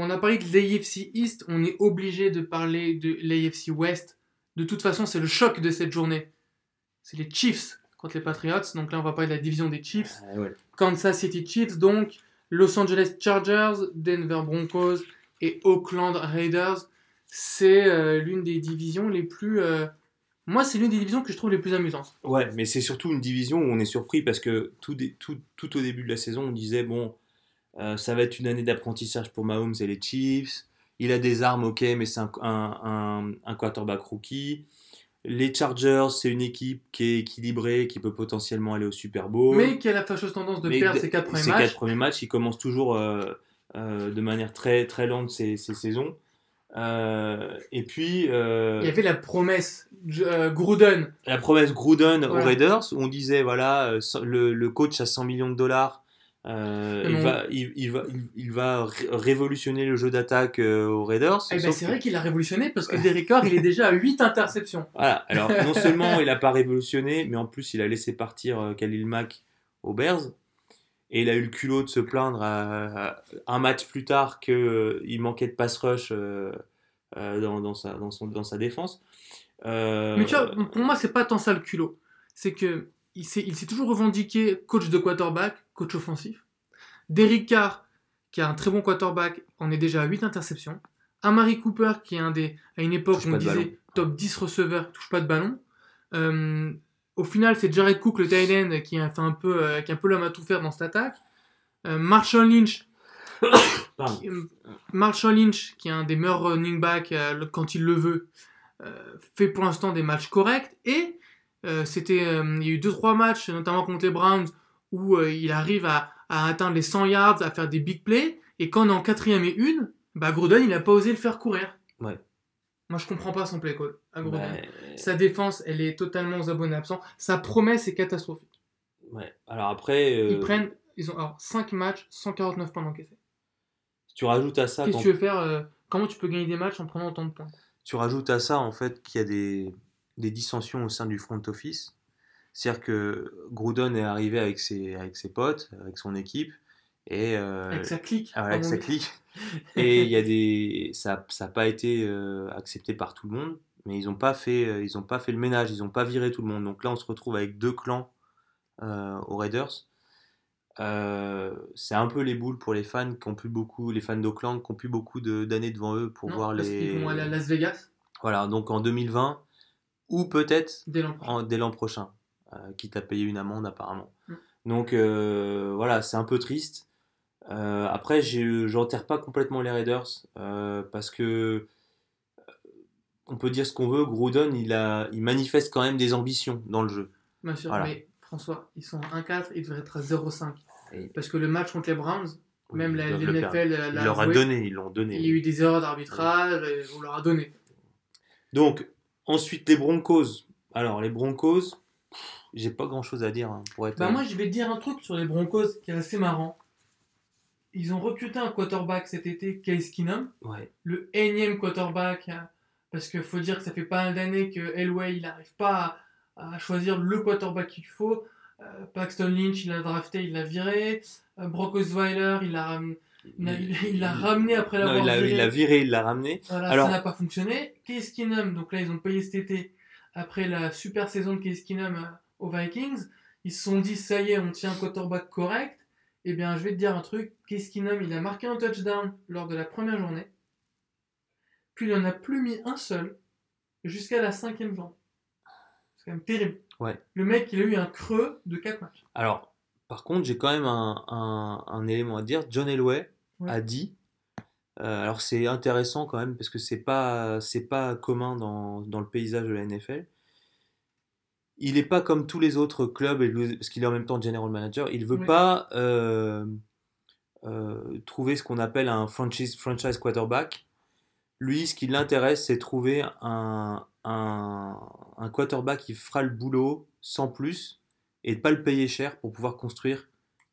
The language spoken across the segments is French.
On a parlé de l'AFC East, on est obligé de parler de l'AFC West. De toute façon, c'est le choc de cette journée. C'est les Chiefs contre les Patriots. Donc là, on va parler de la division des Chiefs. Ah, ouais. Kansas City Chiefs, donc Los Angeles Chargers, Denver Broncos et Oakland Raiders. C'est euh, l'une des divisions les plus. euh, Moi, c'est l'une des divisions que je trouve les plus amusantes. Ouais, mais c'est surtout une division où on est surpris parce que tout, dé- tout, tout au début de la saison, on disait bon, euh, ça va être une année d'apprentissage pour Mahomes et les Chiefs. Il a des armes, ok, mais c'est un, un, un- un quarterback rookie. Les Chargers, c'est une équipe qui est équilibrée, qui peut potentiellement aller au Super Bowl. Mais qui a la fâcheuse tendance de Mais perdre ses quatre premiers matchs. quatre premiers matchs, ils commencent toujours euh, euh, de manière très, très lente ces, ces saisons. Euh, et puis, euh, Il y avait la promesse euh, Gruden. la promesse Gruden Voilà. aux Raiders, où on disait voilà, le, le coach a 100 millions de dollars. Euh, il, va, il, il va, il, va ré- révolutionner le jeu d'attaque euh, aux Raiders. Eh ben, c'est que- vrai qu'il a révolutionné parce que Derek Carr, il est déjà à 8 interceptions. Voilà, alors non seulement il n'a pas révolutionné, mais en plus il a laissé partir euh, Khalil Mack aux Bears. Et il a eu le culot de se plaindre à- à- un match plus tard qu'il manquait de pass rush euh, euh, dans, dans sa, dans, son, dans sa défense. Euh, Mais tu vois, pour moi, c'est pas tant ça le culot. C'est que il s'est, toujours revendiqué coach de quarterback, coach offensif. Derek Carr, qui a un très bon quarterback, en est déjà à 8 interceptions. Amari Cooper, qui est un des, à une époque, on disait ballon. top 10 receveurs, touche pas de ballon. Euh, au final, c'est Jared Cook, le tight end, qui a fait un peu, euh, qui est un peu l'homme à tout faire dans cette attaque. Euh, Marshall Lynch, euh, Marshall Lynch, qui est un des meilleurs running backs quand il le veut, fait pour l'instant des matchs corrects. Et c'était, euh, il y a eu 2-3 matchs, notamment contre les Browns, où euh, il arrive à, à atteindre les 100 yards, à faire des big plays. Et quand on est en quatrième et une, bah il n'a pas osé le faire courir. Ouais. Moi, je comprends pas son play call à. Bah, Sa défense, elle est totalement aux abonnés absents. Sa promesse est catastrophique. ouais. Alors après, euh, Ils prennent, ils ont alors 5 matchs, 149 points d'encaissés. si tu rajoutes à ça, Qu'est-ce qu'en- que tu veux faire euh, Comment tu peux gagner des matchs en prenant autant de points? Tu rajoutes à ça en fait qu'il y a des, des dissensions au sein du front office. C'est-à-dire que Gruden est arrivé avec ses, avec ses potes, avec son équipe, et euh, Avec sa clique. ah, avec sa dit. clique. Et il y a des, ça n'a pas été euh, accepté par tout le monde, mais ils n'ont pas, fait, euh, ils ont pas fait le ménage, ils n'ont pas viré tout le monde. Donc là, on se retrouve avec deux clans euh, aux Raiders. C'est un peu les boules pour les fans qui ont plus beaucoup, les fans d'Oakland qui ont plus beaucoup de- d'années devant eux pour Non, voir parce les. qu'ils vont aller à Las Vegas Voilà, donc en 2020, ou peut-être dès l'an prochain. prochain, euh, quitte à payer une amende apparemment. Mm. Donc euh, voilà, c'est un peu triste. Euh, après, j'enterre pas complètement les Raiders parce que on peut dire ce qu'on veut, Gruden il, a, il manifeste quand même des ambitions dans le jeu. Bien sûr, Voilà. mais François, ils sont à 1-4, ils devraient être à 0-5. Et- Parce que le match contre les Browns, même la, le perdre. l'a Il leur a donné, ils l'ont donné. il y a eu des erreurs d'arbitrage, on leur a donné. Donc ensuite les Broncos. Alors les Broncos, j'ai pas grand chose à dire hein, pour être. Bah moi, je vais te dire un truc sur les Broncos qui est assez marrant. Ils ont recruté un quarterback cet été, Case Keenum, ouais. le énième quarterback, hein, parce qu'il faut dire que ça fait pas mal d'années que Elway, il n'arrive pas à, à choisir le quarterback qu'il faut. Euh, Paxton Lynch, il l'a drafté, il l'a viré. Euh, Brock Osweiler, il l'a ram- il l'a- ramené après l'avoir viré. il l'a viré, il l'a ramené. Voilà, Alors- ça n'a pas fonctionné. Case Keenum, donc là, ils ont payé cet été, après la super saison de Case Keenum euh, aux Vikings. Ils se sont dit, ça y est, on tient un quarterback correct. Eh bien, je vais te dire un truc. Case Keenum, il a marqué un touchdown lors de la première journée. Puis il n'en a plus mis un seul jusqu'à la cinquième journée. C'est quand même terrible. Ouais. Le mec, il a eu un creux de 4 matchs. Alors, par contre, j'ai quand même un, un- un élément à dire. John Elway Ouais. a dit. euh, alors c'est intéressant quand même parce que c'est pas c'est pas commun dans, dans le paysage de la NFL. Il n'est pas comme tous les autres clubs parce qu'il est en même temps general manager. Il veut pas euh, euh, trouver ce qu'on appelle un franchise franchise quarterback. Lui, ce qui l'intéresse, c'est trouver un, un, un quarterback qui fera le boulot sans plus et de pas le payer cher pour pouvoir construire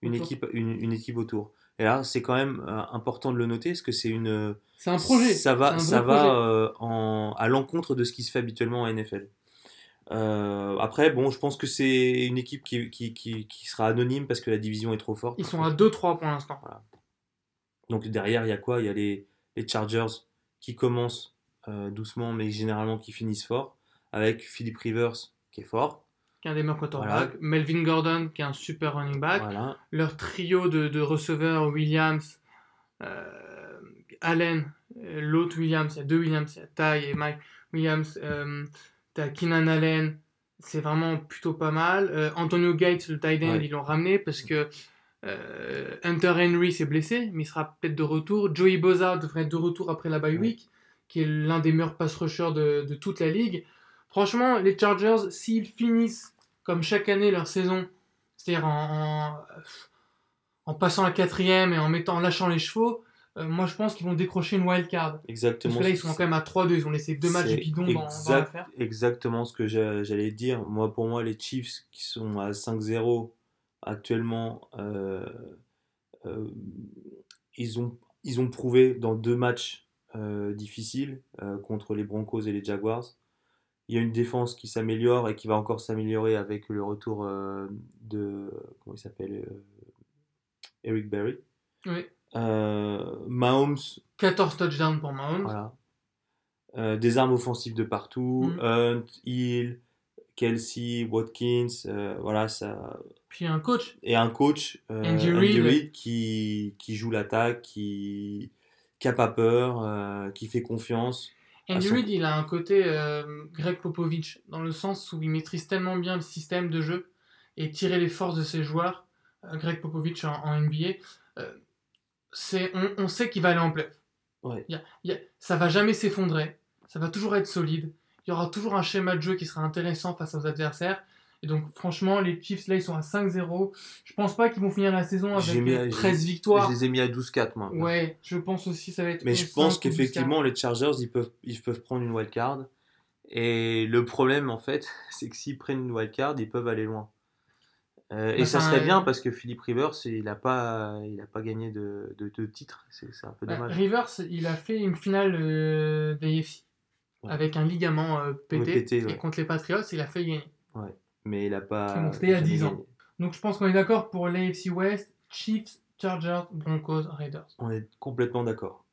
une Autour. équipe, une, une équipe autour. Et là, c'est quand même euh, important de le noter, parce que c'est une, C'est un projet. ça va, ça va euh, en, à l'encontre de ce qui se fait habituellement en NFL. Euh, après, bon, je pense que c'est une équipe qui, qui, qui, qui sera anonyme parce que la division est trop forte. Ils sont à 2-3 pour l'instant. Donc derrière, il y a quoi? Il y a les, les Chargers qui commencent euh, doucement, mais généralement qui finissent fort, avec Philip Rivers qui est fort. Qui est un des meilleurs quarterbacks. Melvin Gordon, qui est un super running back. Voilà. Leur trio de, de receveurs, Williams, euh, Allen, euh, l'autre Williams, il y a deux Williams, il y a Ty et Mike Williams, euh, t'as Keenan Allen, c'est vraiment plutôt pas mal. Euh, Antonio Gates, le tight end, Ouais. ils l'ont ramené parce que euh, Hunter Henry s'est blessé, mais il sera peut-être de retour. Joey Boza devrait être de retour après la bye Ouais. week, qui est l'un des meilleurs pass rushers de, de toute la ligue. Franchement, les Chargers, s'ils finissent comme chaque année leur saison, c'est-à-dire en, en, en passant la quatrième et en mettant, en lâchant les chevaux, euh, moi je pense qu'ils vont décrocher une wild card. Exactement. Parce que là, ils sont quand même à 3-2, ils ont laissé deux matchs bidons dans, dans exact- l'affaire. Exactement ce que j'a- j'allais dire. Moi, pour moi, les Chiefs qui sont à 5-0 actuellement, euh, euh, ils, ont, ils ont prouvé dans deux matchs difficiles contre les Broncos et les Jaguars. Il y a une défense qui s'améliore et qui va encore s'améliorer avec le retour euh, de. Comment il s'appelle euh, Eric Berry. Oui. Euh, Mahomes 14 touchdowns pour Mahomes. voilà. Des armes offensives de partout. Mm. Hunt, Hill, Kelsey, Watkins. euh, voilà, ça. Puis un coach. Et un coach, euh, Andy Andy Reid. Reid, qui, qui joue l'attaque, qui qui a pas peur, euh, qui fait confiance. Andy Reid, il a un côté euh, Greg Popovich, dans le sens où il maîtrise tellement bien le système de jeu et tirer les forces de ses joueurs. Euh, Greg Popovich en, en NBA, euh, c'est, on, on sait qu'il va aller en play. Ouais. Y a- il y a- ça va jamais s'effondrer, ça va toujours être solide. Il y aura toujours un schéma de jeu qui sera intéressant face aux adversaires. Et donc, franchement, les Chiefs, là, ils sont à 5-0. Je pense pas qu'ils vont finir la saison avec mis- euh, j'ai- 13 victoires. Je les ai mis à 12-4, moi. Ouais, je pense aussi ça va être. Mais je 11-5 pense qu'effectivement, les Chargers, ils peuvent, ils peuvent prendre une wild card. Et le problème, en fait, c'est que s'ils prennent une wild card, ils peuvent aller loin. Euh, et ça serait bien euh, parce que Philippe Rivers, il n'a pas, il a pas gagné de, de, de titre. C'est un peu Bah, dommage. Rivers, il a fait une finale euh, d'AFC Ouais. avec un ligament euh, pété. Ouais, Et ouais. contre les Patriots, il a fait gagner. Mais il n'a pas. Bon, c'était il y a jamais 10 ans. gagné. Donc je pense qu'on est d'accord pour l'AFC West, Chiefs, Chargers, Broncos, Raiders. On est complètement d'accord.